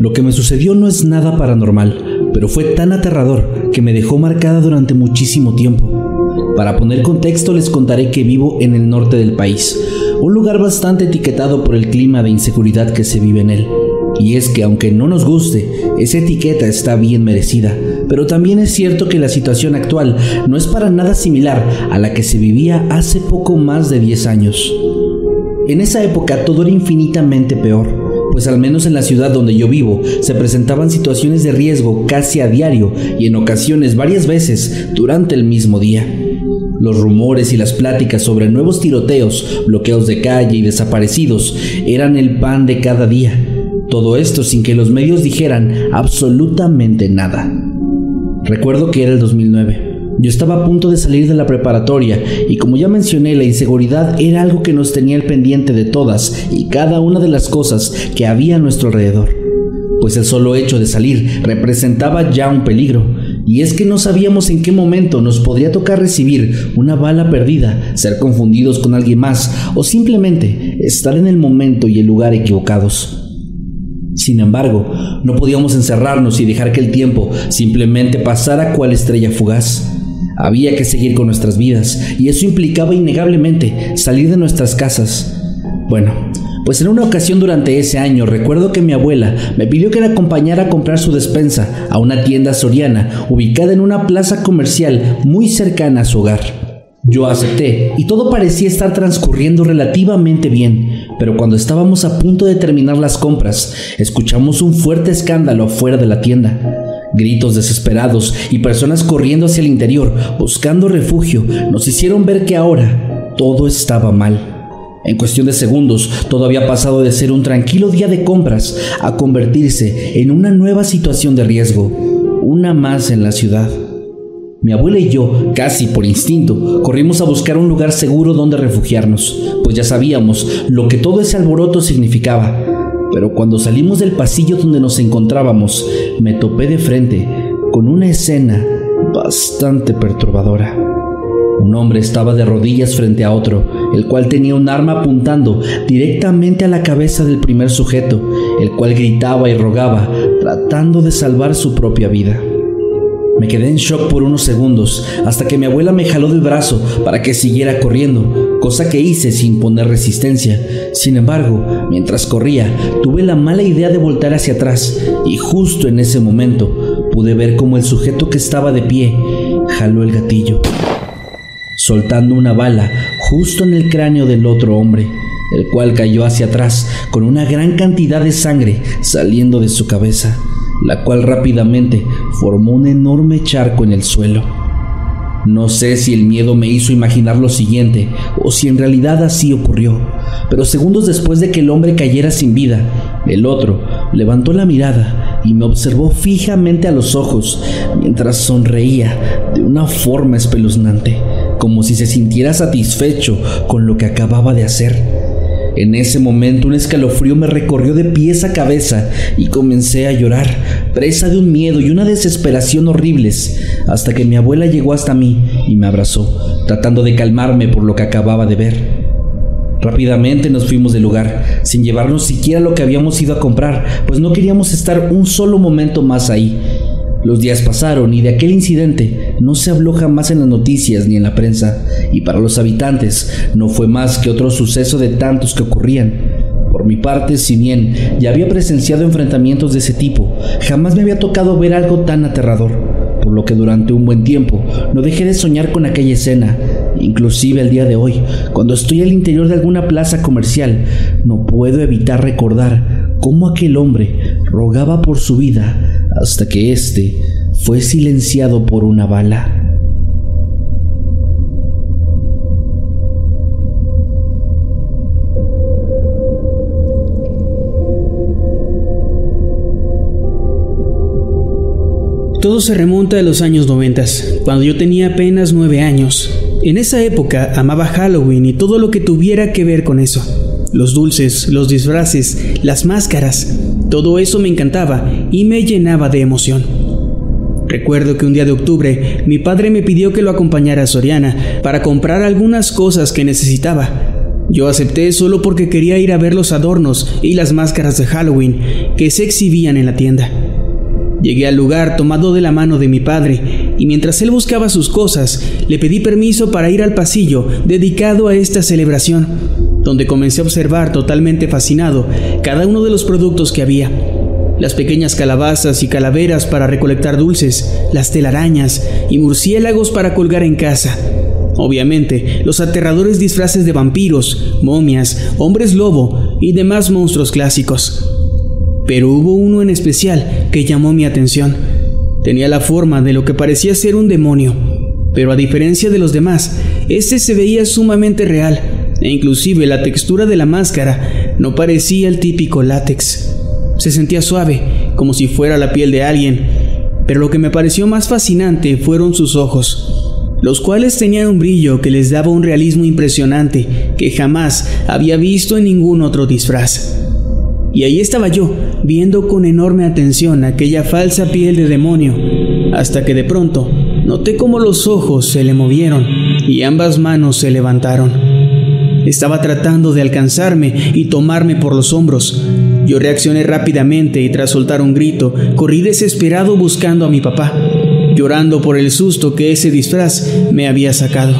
Lo que me sucedió no es nada paranormal, pero fue tan aterrador que me dejó marcada durante muchísimo tiempo. Para poner contexto les contaré que vivo en el norte del país, un lugar bastante etiquetado por el clima de inseguridad que se vive en él. Y es que aunque no nos guste, esa etiqueta está bien merecida, pero también es cierto que la situación actual no es para nada similar a la que se vivía hace poco más de 10 años. En esa época todo era infinitamente peor pues al menos en la ciudad donde yo vivo se presentaban situaciones de riesgo casi a diario y en ocasiones varias veces durante el mismo día. Los rumores y las pláticas sobre nuevos tiroteos, bloqueos de calle y desaparecidos eran el pan de cada día. Todo esto sin que los medios dijeran absolutamente nada. Recuerdo que era el 2009. Yo estaba a punto de salir de la preparatoria y como ya mencioné, la inseguridad era algo que nos tenía el pendiente de todas y cada una de las cosas que había a nuestro alrededor. Pues el solo hecho de salir representaba ya un peligro, y es que no sabíamos en qué momento nos podría tocar recibir una bala perdida, ser confundidos con alguien más o simplemente estar en el momento y el lugar equivocados. Sin embargo, no podíamos encerrarnos y dejar que el tiempo simplemente pasara cual estrella fugaz. Había que seguir con nuestras vidas y eso implicaba innegablemente salir de nuestras casas. Bueno, pues en una ocasión durante ese año recuerdo que mi abuela me pidió que la acompañara a comprar su despensa a una tienda soriana ubicada en una plaza comercial muy cercana a su hogar. Yo acepté y todo parecía estar transcurriendo relativamente bien, pero cuando estábamos a punto de terminar las compras, escuchamos un fuerte escándalo afuera de la tienda. Gritos desesperados y personas corriendo hacia el interior buscando refugio nos hicieron ver que ahora todo estaba mal. En cuestión de segundos, todo había pasado de ser un tranquilo día de compras a convertirse en una nueva situación de riesgo, una más en la ciudad. Mi abuela y yo, casi por instinto, corrimos a buscar un lugar seguro donde refugiarnos, pues ya sabíamos lo que todo ese alboroto significaba. Pero cuando salimos del pasillo donde nos encontrábamos, me topé de frente con una escena bastante perturbadora. Un hombre estaba de rodillas frente a otro, el cual tenía un arma apuntando directamente a la cabeza del primer sujeto, el cual gritaba y rogaba, tratando de salvar su propia vida. Me quedé en shock por unos segundos, hasta que mi abuela me jaló del brazo para que siguiera corriendo, cosa que hice sin poner resistencia. Sin embargo, mientras corría, tuve la mala idea de voltar hacia atrás, y justo en ese momento pude ver como el sujeto que estaba de pie jaló el gatillo, soltando una bala justo en el cráneo del otro hombre, el cual cayó hacia atrás con una gran cantidad de sangre saliendo de su cabeza la cual rápidamente formó un enorme charco en el suelo. No sé si el miedo me hizo imaginar lo siguiente o si en realidad así ocurrió, pero segundos después de que el hombre cayera sin vida, el otro levantó la mirada y me observó fijamente a los ojos mientras sonreía de una forma espeluznante, como si se sintiera satisfecho con lo que acababa de hacer. En ese momento un escalofrío me recorrió de pies a cabeza y comencé a llorar, presa de un miedo y una desesperación horribles, hasta que mi abuela llegó hasta mí y me abrazó, tratando de calmarme por lo que acababa de ver. Rápidamente nos fuimos del lugar, sin llevarnos siquiera lo que habíamos ido a comprar, pues no queríamos estar un solo momento más ahí. Los días pasaron y de aquel incidente no se habló jamás en las noticias ni en la prensa, y para los habitantes no fue más que otro suceso de tantos que ocurrían. Por mi parte, si bien ya había presenciado enfrentamientos de ese tipo, jamás me había tocado ver algo tan aterrador, por lo que durante un buen tiempo no dejé de soñar con aquella escena Inclusive el día de hoy, cuando estoy al interior de alguna plaza comercial, no puedo evitar recordar cómo aquel hombre rogaba por su vida hasta que éste fue silenciado por una bala. Todo se remonta a los años 90, cuando yo tenía apenas nueve años. En esa época amaba Halloween y todo lo que tuviera que ver con eso. Los dulces, los disfraces, las máscaras, todo eso me encantaba y me llenaba de emoción. Recuerdo que un día de octubre mi padre me pidió que lo acompañara a Soriana para comprar algunas cosas que necesitaba. Yo acepté solo porque quería ir a ver los adornos y las máscaras de Halloween que se exhibían en la tienda. Llegué al lugar tomado de la mano de mi padre y mientras él buscaba sus cosas, le pedí permiso para ir al pasillo dedicado a esta celebración, donde comencé a observar totalmente fascinado cada uno de los productos que había. Las pequeñas calabazas y calaveras para recolectar dulces, las telarañas y murciélagos para colgar en casa. Obviamente, los aterradores disfraces de vampiros, momias, hombres lobo y demás monstruos clásicos pero hubo uno en especial que llamó mi atención. Tenía la forma de lo que parecía ser un demonio, pero a diferencia de los demás, este se veía sumamente real, e inclusive la textura de la máscara no parecía el típico látex. Se sentía suave, como si fuera la piel de alguien, pero lo que me pareció más fascinante fueron sus ojos, los cuales tenían un brillo que les daba un realismo impresionante que jamás había visto en ningún otro disfraz. Y ahí estaba yo, viendo con enorme atención aquella falsa piel de demonio, hasta que de pronto noté cómo los ojos se le movieron y ambas manos se levantaron. Estaba tratando de alcanzarme y tomarme por los hombros. Yo reaccioné rápidamente y tras soltar un grito, corrí desesperado buscando a mi papá, llorando por el susto que ese disfraz me había sacado.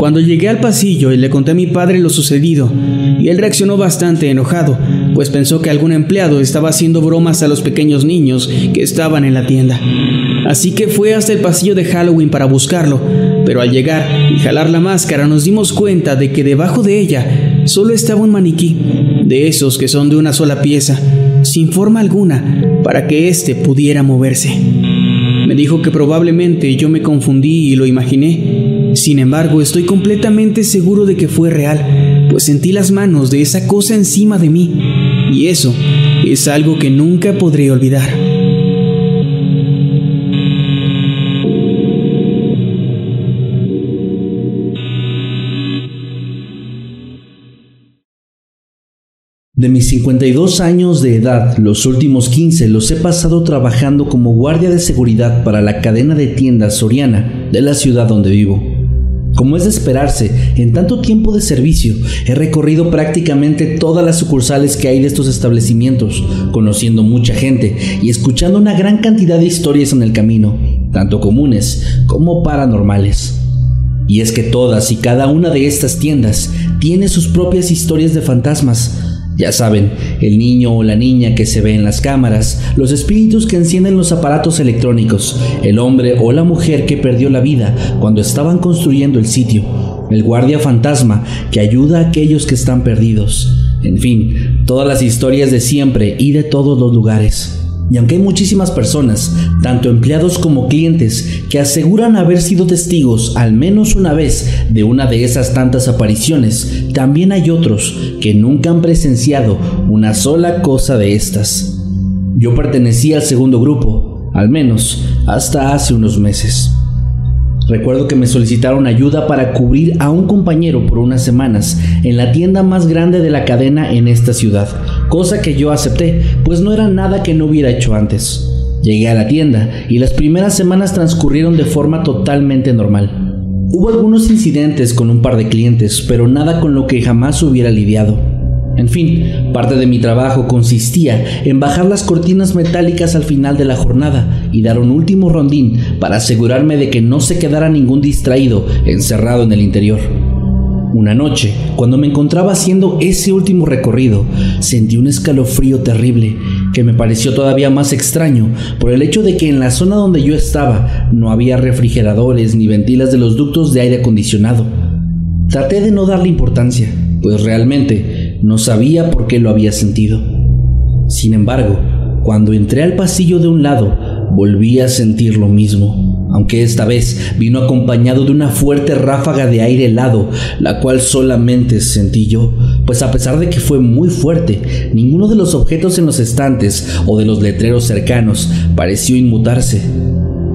Cuando llegué al pasillo y le conté a mi padre lo sucedido, y él reaccionó bastante enojado, pues pensó que algún empleado estaba haciendo bromas a los pequeños niños que estaban en la tienda. Así que fue hasta el pasillo de Halloween para buscarlo, pero al llegar y jalar la máscara nos dimos cuenta de que debajo de ella solo estaba un maniquí, de esos que son de una sola pieza, sin forma alguna, para que éste pudiera moverse. Me dijo que probablemente yo me confundí y lo imaginé, sin embargo, estoy completamente seguro de que fue real, pues sentí las manos de esa cosa encima de mí, y eso es algo que nunca podré olvidar. De mis 52 años de edad, los últimos 15 los he pasado trabajando como guardia de seguridad para la cadena de tiendas Soriana de la ciudad donde vivo. Como es de esperarse, en tanto tiempo de servicio he recorrido prácticamente todas las sucursales que hay de estos establecimientos, conociendo mucha gente y escuchando una gran cantidad de historias en el camino, tanto comunes como paranormales. Y es que todas y cada una de estas tiendas tiene sus propias historias de fantasmas, ya saben, el niño o la niña que se ve en las cámaras, los espíritus que encienden los aparatos electrónicos, el hombre o la mujer que perdió la vida cuando estaban construyendo el sitio, el guardia fantasma que ayuda a aquellos que están perdidos. En fin, todas las historias de siempre y de todos los lugares. Y aunque hay muchísimas personas, tanto empleados como clientes, que aseguran haber sido testigos al menos una vez de una de esas tantas apariciones, también hay otros que nunca han presenciado una sola cosa de estas. Yo pertenecía al segundo grupo, al menos hasta hace unos meses. Recuerdo que me solicitaron ayuda para cubrir a un compañero por unas semanas en la tienda más grande de la cadena en esta ciudad, cosa que yo acepté, pues no era nada que no hubiera hecho antes. Llegué a la tienda y las primeras semanas transcurrieron de forma totalmente normal. Hubo algunos incidentes con un par de clientes, pero nada con lo que jamás hubiera lidiado. En fin, parte de mi trabajo consistía en bajar las cortinas metálicas al final de la jornada y dar un último rondín para asegurarme de que no se quedara ningún distraído encerrado en el interior. Una noche, cuando me encontraba haciendo ese último recorrido, sentí un escalofrío terrible que me pareció todavía más extraño por el hecho de que en la zona donde yo estaba no había refrigeradores ni ventilas de los ductos de aire acondicionado. Traté de no darle importancia, pues realmente no sabía por qué lo había sentido. Sin embargo, cuando entré al pasillo de un lado, volví a sentir lo mismo aunque esta vez vino acompañado de una fuerte ráfaga de aire helado, la cual solamente sentí yo, pues a pesar de que fue muy fuerte, ninguno de los objetos en los estantes o de los letreros cercanos pareció inmutarse.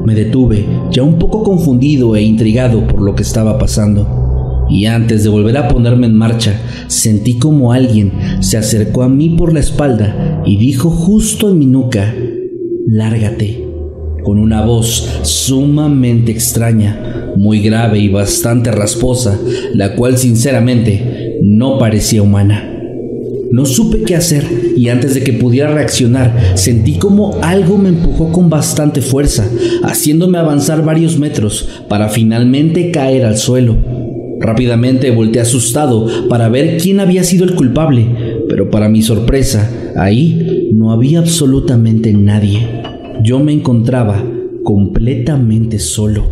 Me detuve, ya un poco confundido e intrigado por lo que estaba pasando. Y antes de volver a ponerme en marcha, sentí como alguien se acercó a mí por la espalda y dijo justo en mi nuca, lárgate con una voz sumamente extraña, muy grave y bastante rasposa, la cual sinceramente no parecía humana. No supe qué hacer y antes de que pudiera reaccionar sentí como algo me empujó con bastante fuerza, haciéndome avanzar varios metros para finalmente caer al suelo. Rápidamente volteé asustado para ver quién había sido el culpable, pero para mi sorpresa, ahí no había absolutamente nadie yo me encontraba completamente solo.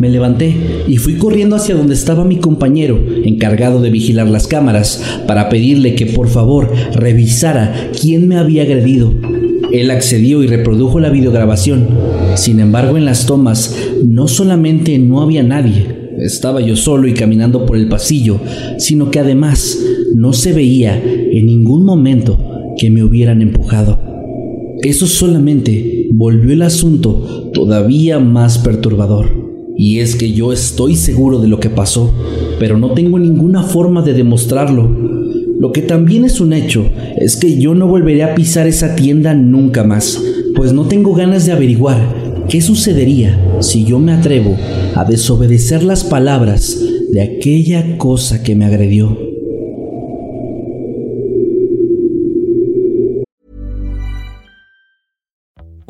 Me levanté y fui corriendo hacia donde estaba mi compañero, encargado de vigilar las cámaras, para pedirle que por favor revisara quién me había agredido. Él accedió y reprodujo la videograbación. Sin embargo, en las tomas no solamente no había nadie, estaba yo solo y caminando por el pasillo, sino que además no se veía en ningún momento que me hubieran empujado. Eso solamente volvió el asunto todavía más perturbador. Y es que yo estoy seguro de lo que pasó, pero no tengo ninguna forma de demostrarlo. Lo que también es un hecho es que yo no volveré a pisar esa tienda nunca más, pues no tengo ganas de averiguar qué sucedería si yo me atrevo a desobedecer las palabras de aquella cosa que me agredió.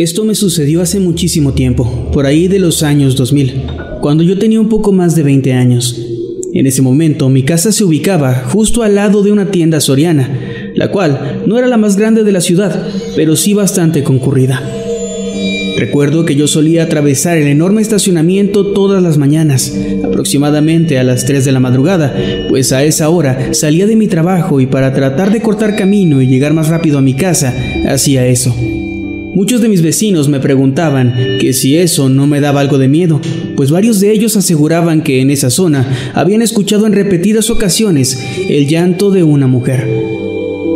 Esto me sucedió hace muchísimo tiempo, por ahí de los años 2000, cuando yo tenía un poco más de 20 años. En ese momento mi casa se ubicaba justo al lado de una tienda soriana, la cual no era la más grande de la ciudad, pero sí bastante concurrida. Recuerdo que yo solía atravesar el enorme estacionamiento todas las mañanas, aproximadamente a las 3 de la madrugada, pues a esa hora salía de mi trabajo y para tratar de cortar camino y llegar más rápido a mi casa, hacía eso. Muchos de mis vecinos me preguntaban que si eso no me daba algo de miedo, pues varios de ellos aseguraban que en esa zona habían escuchado en repetidas ocasiones el llanto de una mujer.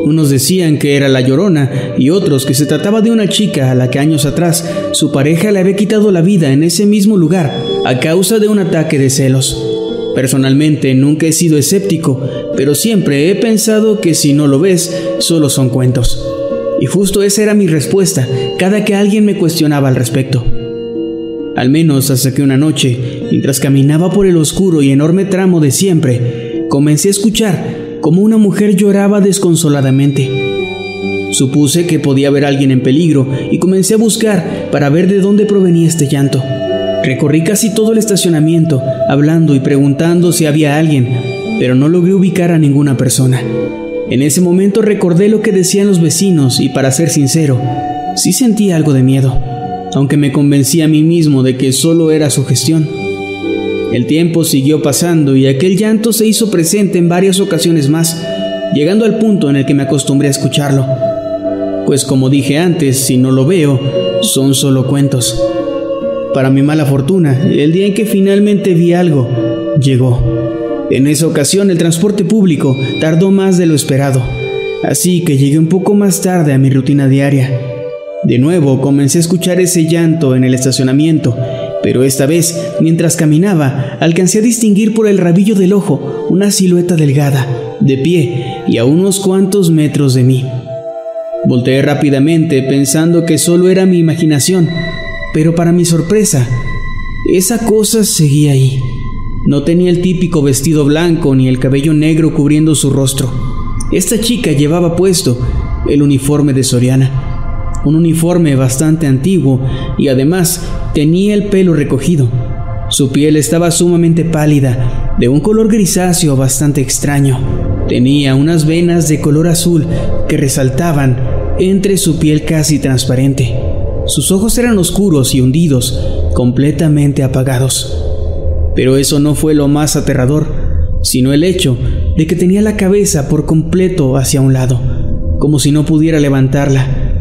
Unos decían que era la llorona y otros que se trataba de una chica a la que años atrás su pareja le había quitado la vida en ese mismo lugar a causa de un ataque de celos. Personalmente nunca he sido escéptico, pero siempre he pensado que si no lo ves, solo son cuentos. Y justo esa era mi respuesta cada que alguien me cuestionaba al respecto. Al menos hasta que una noche, mientras caminaba por el oscuro y enorme tramo de siempre, comencé a escuchar como una mujer lloraba desconsoladamente. Supuse que podía haber alguien en peligro y comencé a buscar para ver de dónde provenía este llanto. Recorrí casi todo el estacionamiento, hablando y preguntando si había alguien, pero no logré ubicar a ninguna persona. En ese momento recordé lo que decían los vecinos y para ser sincero, sí sentí algo de miedo, aunque me convencí a mí mismo de que solo era su gestión. El tiempo siguió pasando y aquel llanto se hizo presente en varias ocasiones más, llegando al punto en el que me acostumbré a escucharlo. Pues como dije antes, si no lo veo, son solo cuentos. Para mi mala fortuna, el día en que finalmente vi algo, llegó. En esa ocasión el transporte público tardó más de lo esperado, así que llegué un poco más tarde a mi rutina diaria. De nuevo comencé a escuchar ese llanto en el estacionamiento, pero esta vez, mientras caminaba, alcancé a distinguir por el rabillo del ojo una silueta delgada, de pie y a unos cuantos metros de mí. Volteé rápidamente pensando que solo era mi imaginación, pero para mi sorpresa, esa cosa seguía ahí. No tenía el típico vestido blanco ni el cabello negro cubriendo su rostro. Esta chica llevaba puesto el uniforme de Soriana, un uniforme bastante antiguo y además tenía el pelo recogido. Su piel estaba sumamente pálida, de un color grisáceo bastante extraño. Tenía unas venas de color azul que resaltaban entre su piel casi transparente. Sus ojos eran oscuros y hundidos, completamente apagados. Pero eso no fue lo más aterrador, sino el hecho de que tenía la cabeza por completo hacia un lado, como si no pudiera levantarla.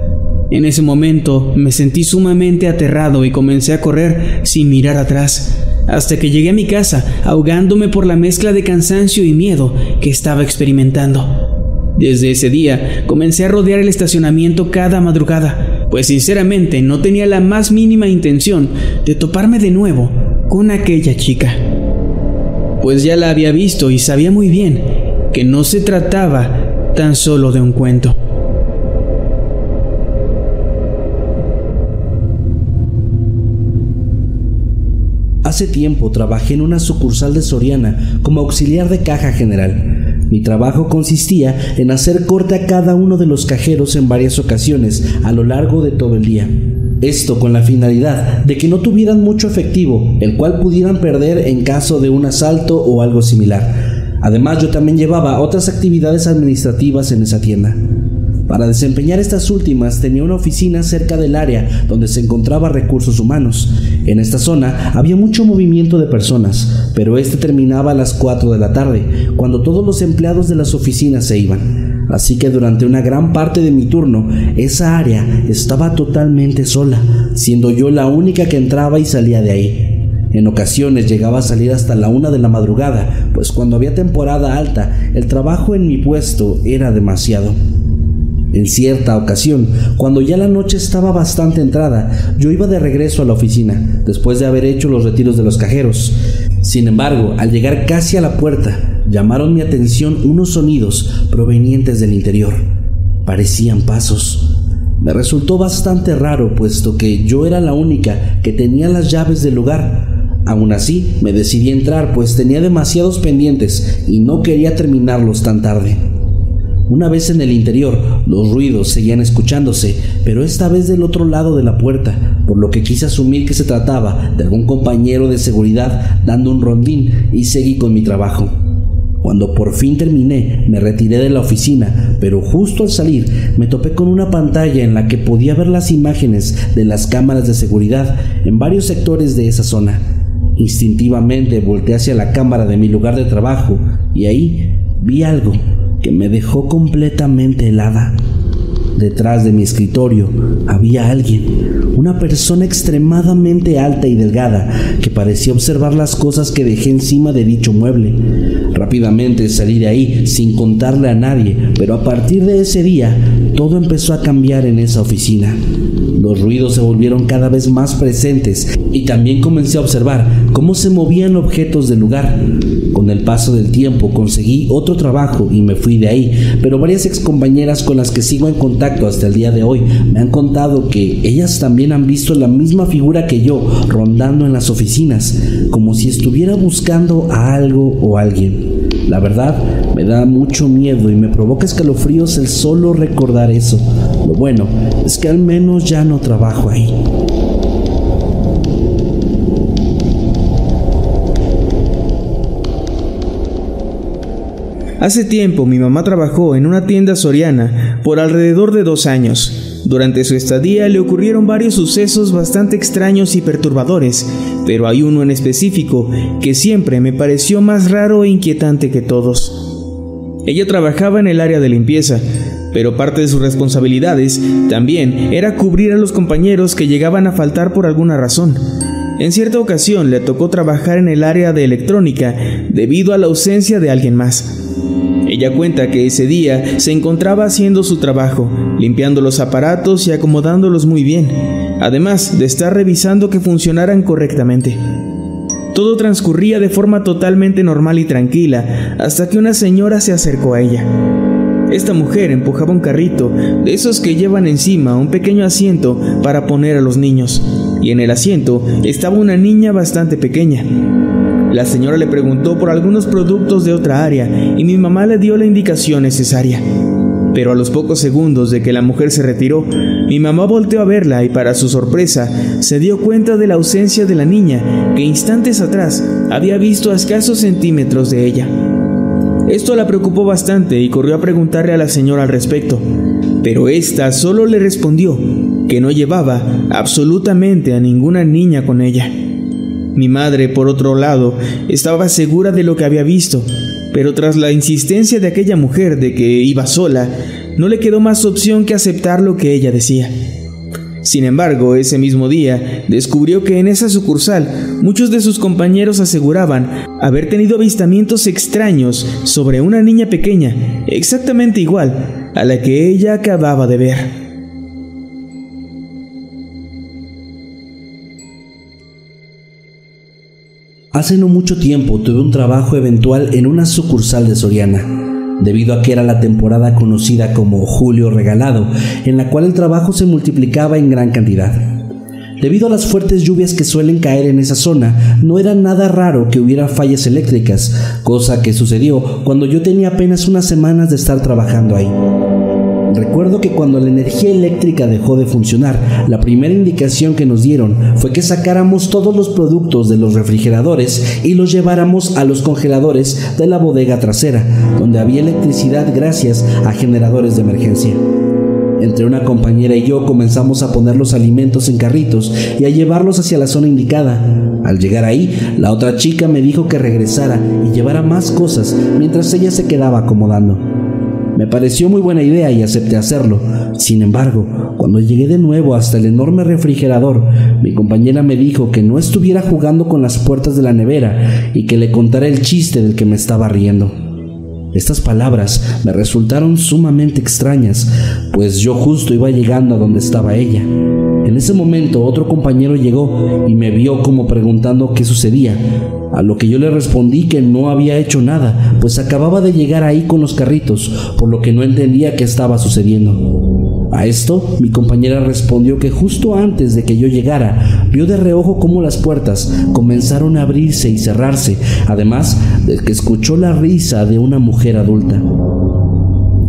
En ese momento me sentí sumamente aterrado y comencé a correr sin mirar atrás, hasta que llegué a mi casa ahogándome por la mezcla de cansancio y miedo que estaba experimentando. Desde ese día comencé a rodear el estacionamiento cada madrugada, pues sinceramente no tenía la más mínima intención de toparme de nuevo con aquella chica. Pues ya la había visto y sabía muy bien que no se trataba tan solo de un cuento. Hace tiempo trabajé en una sucursal de Soriana como auxiliar de caja general. Mi trabajo consistía en hacer corte a cada uno de los cajeros en varias ocasiones a lo largo de todo el día. Esto con la finalidad de que no tuvieran mucho efectivo, el cual pudieran perder en caso de un asalto o algo similar. Además, yo también llevaba otras actividades administrativas en esa tienda. Para desempeñar estas últimas tenía una oficina cerca del área donde se encontraba recursos humanos. En esta zona había mucho movimiento de personas, pero este terminaba a las 4 de la tarde, cuando todos los empleados de las oficinas se iban. Así que durante una gran parte de mi turno, esa área estaba totalmente sola, siendo yo la única que entraba y salía de ahí. En ocasiones llegaba a salir hasta la una de la madrugada, pues cuando había temporada alta, el trabajo en mi puesto era demasiado. En cierta ocasión, cuando ya la noche estaba bastante entrada, yo iba de regreso a la oficina, después de haber hecho los retiros de los cajeros. Sin embargo, al llegar casi a la puerta, llamaron mi atención unos sonidos provenientes del interior. Parecían pasos. Me resultó bastante raro puesto que yo era la única que tenía las llaves del lugar. Aún así, me decidí entrar pues tenía demasiados pendientes y no quería terminarlos tan tarde. Una vez en el interior, los ruidos seguían escuchándose, pero esta vez del otro lado de la puerta, por lo que quise asumir que se trataba de algún compañero de seguridad dando un rondín y seguí con mi trabajo. Cuando por fin terminé, me retiré de la oficina, pero justo al salir me topé con una pantalla en la que podía ver las imágenes de las cámaras de seguridad en varios sectores de esa zona. Instintivamente volteé hacia la cámara de mi lugar de trabajo y ahí vi algo que me dejó completamente helada. Detrás de mi escritorio había alguien, una persona extremadamente alta y delgada que parecía observar las cosas que dejé encima de dicho mueble. Rápidamente salí de ahí sin contarle a nadie, pero a partir de ese día todo empezó a cambiar en esa oficina. Los ruidos se volvieron cada vez más presentes y también comencé a observar cómo se movían objetos del lugar. Con el paso del tiempo conseguí otro trabajo y me fui de ahí, pero varias excompañeras con las que sigo en contacto hasta el día de hoy me han contado que ellas también han visto la misma figura que yo rondando en las oficinas, como si estuviera buscando a algo o alguien. La verdad, me da mucho miedo y me provoca escalofríos el solo recordar eso. Lo bueno es que al menos ya no trabajo ahí. Hace tiempo mi mamá trabajó en una tienda soriana por alrededor de dos años. Durante su estadía le ocurrieron varios sucesos bastante extraños y perturbadores, pero hay uno en específico que siempre me pareció más raro e inquietante que todos. Ella trabajaba en el área de limpieza, pero parte de sus responsabilidades también era cubrir a los compañeros que llegaban a faltar por alguna razón. En cierta ocasión le tocó trabajar en el área de electrónica debido a la ausencia de alguien más. Ella cuenta que ese día se encontraba haciendo su trabajo, limpiando los aparatos y acomodándolos muy bien, además de estar revisando que funcionaran correctamente. Todo transcurría de forma totalmente normal y tranquila hasta que una señora se acercó a ella. Esta mujer empujaba un carrito de esos que llevan encima un pequeño asiento para poner a los niños, y en el asiento estaba una niña bastante pequeña. La señora le preguntó por algunos productos de otra área y mi mamá le dio la indicación necesaria. Pero a los pocos segundos de que la mujer se retiró, mi mamá volteó a verla y para su sorpresa se dio cuenta de la ausencia de la niña que instantes atrás había visto a escasos centímetros de ella. Esto la preocupó bastante y corrió a preguntarle a la señora al respecto, pero ésta solo le respondió que no llevaba absolutamente a ninguna niña con ella. Mi madre, por otro lado, estaba segura de lo que había visto, pero tras la insistencia de aquella mujer de que iba sola, no le quedó más opción que aceptar lo que ella decía. Sin embargo, ese mismo día descubrió que en esa sucursal muchos de sus compañeros aseguraban haber tenido avistamientos extraños sobre una niña pequeña, exactamente igual a la que ella acababa de ver. Hace no mucho tiempo tuve un trabajo eventual en una sucursal de Soriana debido a que era la temporada conocida como Julio Regalado, en la cual el trabajo se multiplicaba en gran cantidad. Debido a las fuertes lluvias que suelen caer en esa zona, no era nada raro que hubiera fallas eléctricas, cosa que sucedió cuando yo tenía apenas unas semanas de estar trabajando ahí. Recuerdo que cuando la energía eléctrica dejó de funcionar, la primera indicación que nos dieron fue que sacáramos todos los productos de los refrigeradores y los lleváramos a los congeladores de la bodega trasera, donde había electricidad gracias a generadores de emergencia. Entre una compañera y yo comenzamos a poner los alimentos en carritos y a llevarlos hacia la zona indicada. Al llegar ahí, la otra chica me dijo que regresara y llevara más cosas mientras ella se quedaba acomodando. Me pareció muy buena idea y acepté hacerlo. Sin embargo, cuando llegué de nuevo hasta el enorme refrigerador, mi compañera me dijo que no estuviera jugando con las puertas de la nevera y que le contara el chiste del que me estaba riendo. Estas palabras me resultaron sumamente extrañas, pues yo justo iba llegando a donde estaba ella. En ese momento otro compañero llegó y me vio como preguntando qué sucedía, a lo que yo le respondí que no había hecho nada, pues acababa de llegar ahí con los carritos, por lo que no entendía qué estaba sucediendo. A esto, mi compañera respondió que justo antes de que yo llegara, vio de reojo cómo las puertas comenzaron a abrirse y cerrarse, además de que escuchó la risa de una mujer adulta.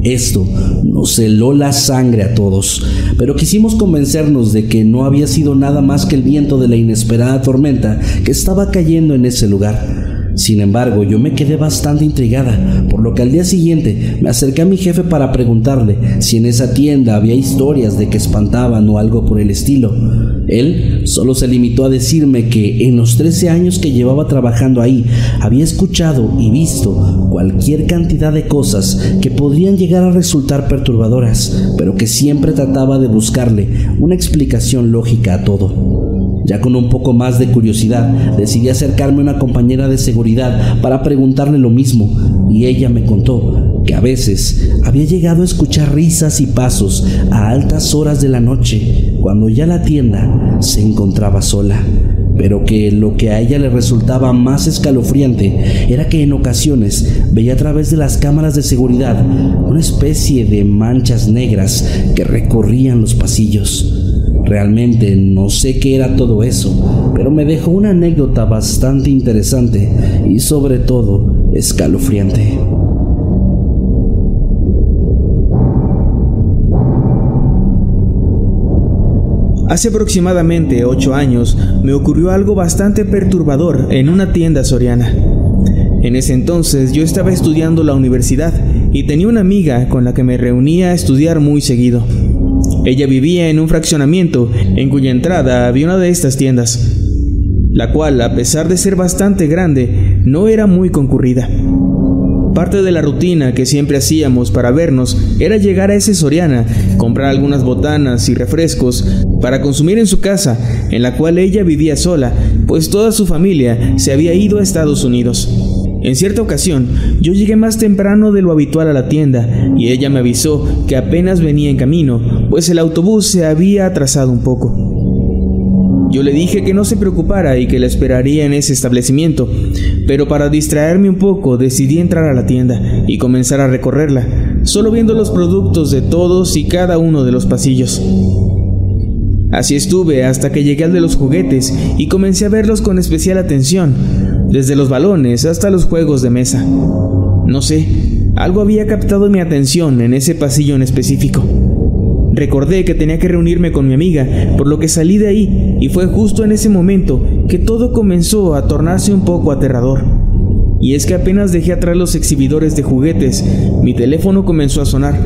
Esto nos heló la sangre a todos, pero quisimos convencernos de que no había sido nada más que el viento de la inesperada tormenta que estaba cayendo en ese lugar. Sin embargo, yo me quedé bastante intrigada, por lo que al día siguiente me acerqué a mi jefe para preguntarle si en esa tienda había historias de que espantaban o algo por el estilo. Él solo se limitó a decirme que en los 13 años que llevaba trabajando ahí había escuchado y visto cualquier cantidad de cosas que podrían llegar a resultar perturbadoras, pero que siempre trataba de buscarle una explicación lógica a todo. Ya con un poco más de curiosidad, decidí acercarme a una compañera de seguridad para preguntarle lo mismo, y ella me contó que a veces había llegado a escuchar risas y pasos a altas horas de la noche, cuando ya la tienda se encontraba sola pero que lo que a ella le resultaba más escalofriante era que en ocasiones veía a través de las cámaras de seguridad una especie de manchas negras que recorrían los pasillos. Realmente no sé qué era todo eso, pero me dejó una anécdota bastante interesante y sobre todo escalofriante. Hace aproximadamente ocho años me ocurrió algo bastante perturbador en una tienda soriana. En ese entonces yo estaba estudiando la universidad y tenía una amiga con la que me reunía a estudiar muy seguido. Ella vivía en un fraccionamiento en cuya entrada había una de estas tiendas, la cual, a pesar de ser bastante grande, no era muy concurrida. Parte de la rutina que siempre hacíamos para vernos era llegar a ese Soriana, comprar algunas botanas y refrescos para consumir en su casa, en la cual ella vivía sola, pues toda su familia se había ido a Estados Unidos. En cierta ocasión, yo llegué más temprano de lo habitual a la tienda y ella me avisó que apenas venía en camino, pues el autobús se había atrasado un poco. Yo le dije que no se preocupara y que la esperaría en ese establecimiento, pero para distraerme un poco decidí entrar a la tienda y comenzar a recorrerla, solo viendo los productos de todos y cada uno de los pasillos. Así estuve hasta que llegué al de los juguetes y comencé a verlos con especial atención, desde los balones hasta los juegos de mesa. No sé, algo había captado mi atención en ese pasillo en específico. Recordé que tenía que reunirme con mi amiga, por lo que salí de ahí y fue justo en ese momento que todo comenzó a tornarse un poco aterrador. Y es que apenas dejé atrás los exhibidores de juguetes, mi teléfono comenzó a sonar,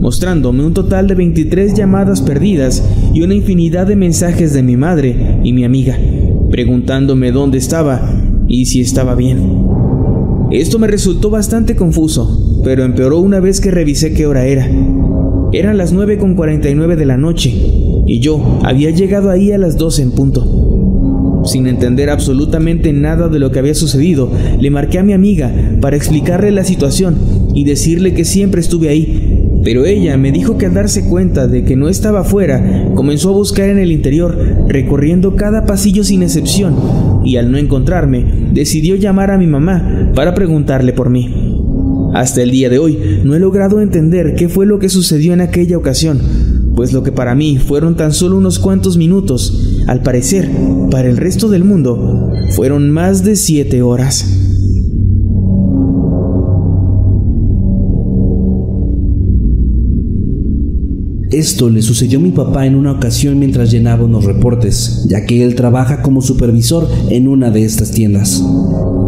mostrándome un total de 23 llamadas perdidas y una infinidad de mensajes de mi madre y mi amiga, preguntándome dónde estaba y si estaba bien. Esto me resultó bastante confuso, pero empeoró una vez que revisé qué hora era. Eran las 9.49 de la noche y yo había llegado ahí a las 12 en punto. Sin entender absolutamente nada de lo que había sucedido, le marqué a mi amiga para explicarle la situación y decirle que siempre estuve ahí, pero ella me dijo que al darse cuenta de que no estaba afuera, comenzó a buscar en el interior, recorriendo cada pasillo sin excepción, y al no encontrarme, decidió llamar a mi mamá para preguntarle por mí. Hasta el día de hoy no he logrado entender qué fue lo que sucedió en aquella ocasión, pues lo que para mí fueron tan solo unos cuantos minutos, al parecer, para el resto del mundo, fueron más de siete horas. Esto le sucedió a mi papá en una ocasión mientras llenaba unos reportes, ya que él trabaja como supervisor en una de estas tiendas.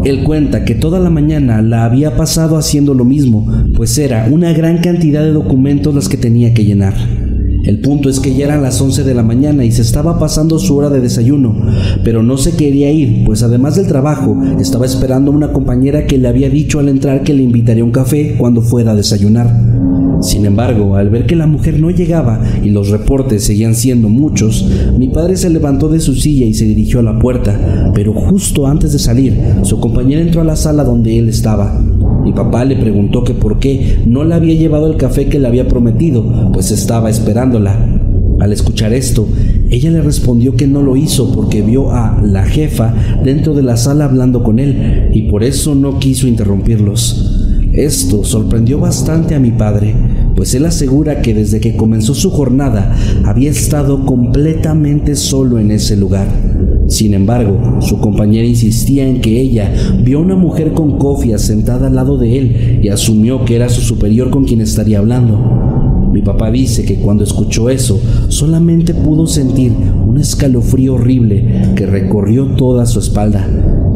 Él cuenta que toda la mañana la había pasado haciendo lo mismo, pues era una gran cantidad de documentos las que tenía que llenar. El punto es que ya eran las 11 de la mañana y se estaba pasando su hora de desayuno, pero no se quería ir, pues además del trabajo, estaba esperando a una compañera que le había dicho al entrar que le invitaría un café cuando fuera a desayunar. Sin embargo, al ver que la mujer no llegaba y los reportes seguían siendo muchos, mi padre se levantó de su silla y se dirigió a la puerta, pero justo antes de salir, su compañera entró a la sala donde él estaba. Mi papá le preguntó que por qué no le había llevado el café que le había prometido, pues estaba esperándola. Al escuchar esto, ella le respondió que no lo hizo porque vio a la jefa dentro de la sala hablando con él y por eso no quiso interrumpirlos. Esto sorprendió bastante a mi padre, pues él asegura que desde que comenzó su jornada había estado completamente solo en ese lugar. Sin embargo, su compañera insistía en que ella vio una mujer con cofia sentada al lado de él y asumió que era su superior con quien estaría hablando. Mi papá dice que cuando escuchó eso, solamente pudo sentir un escalofrío horrible que recorrió toda su espalda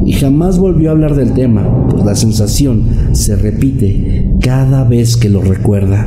y jamás volvió a hablar del tema, pues la sensación se repite cada vez que lo recuerda.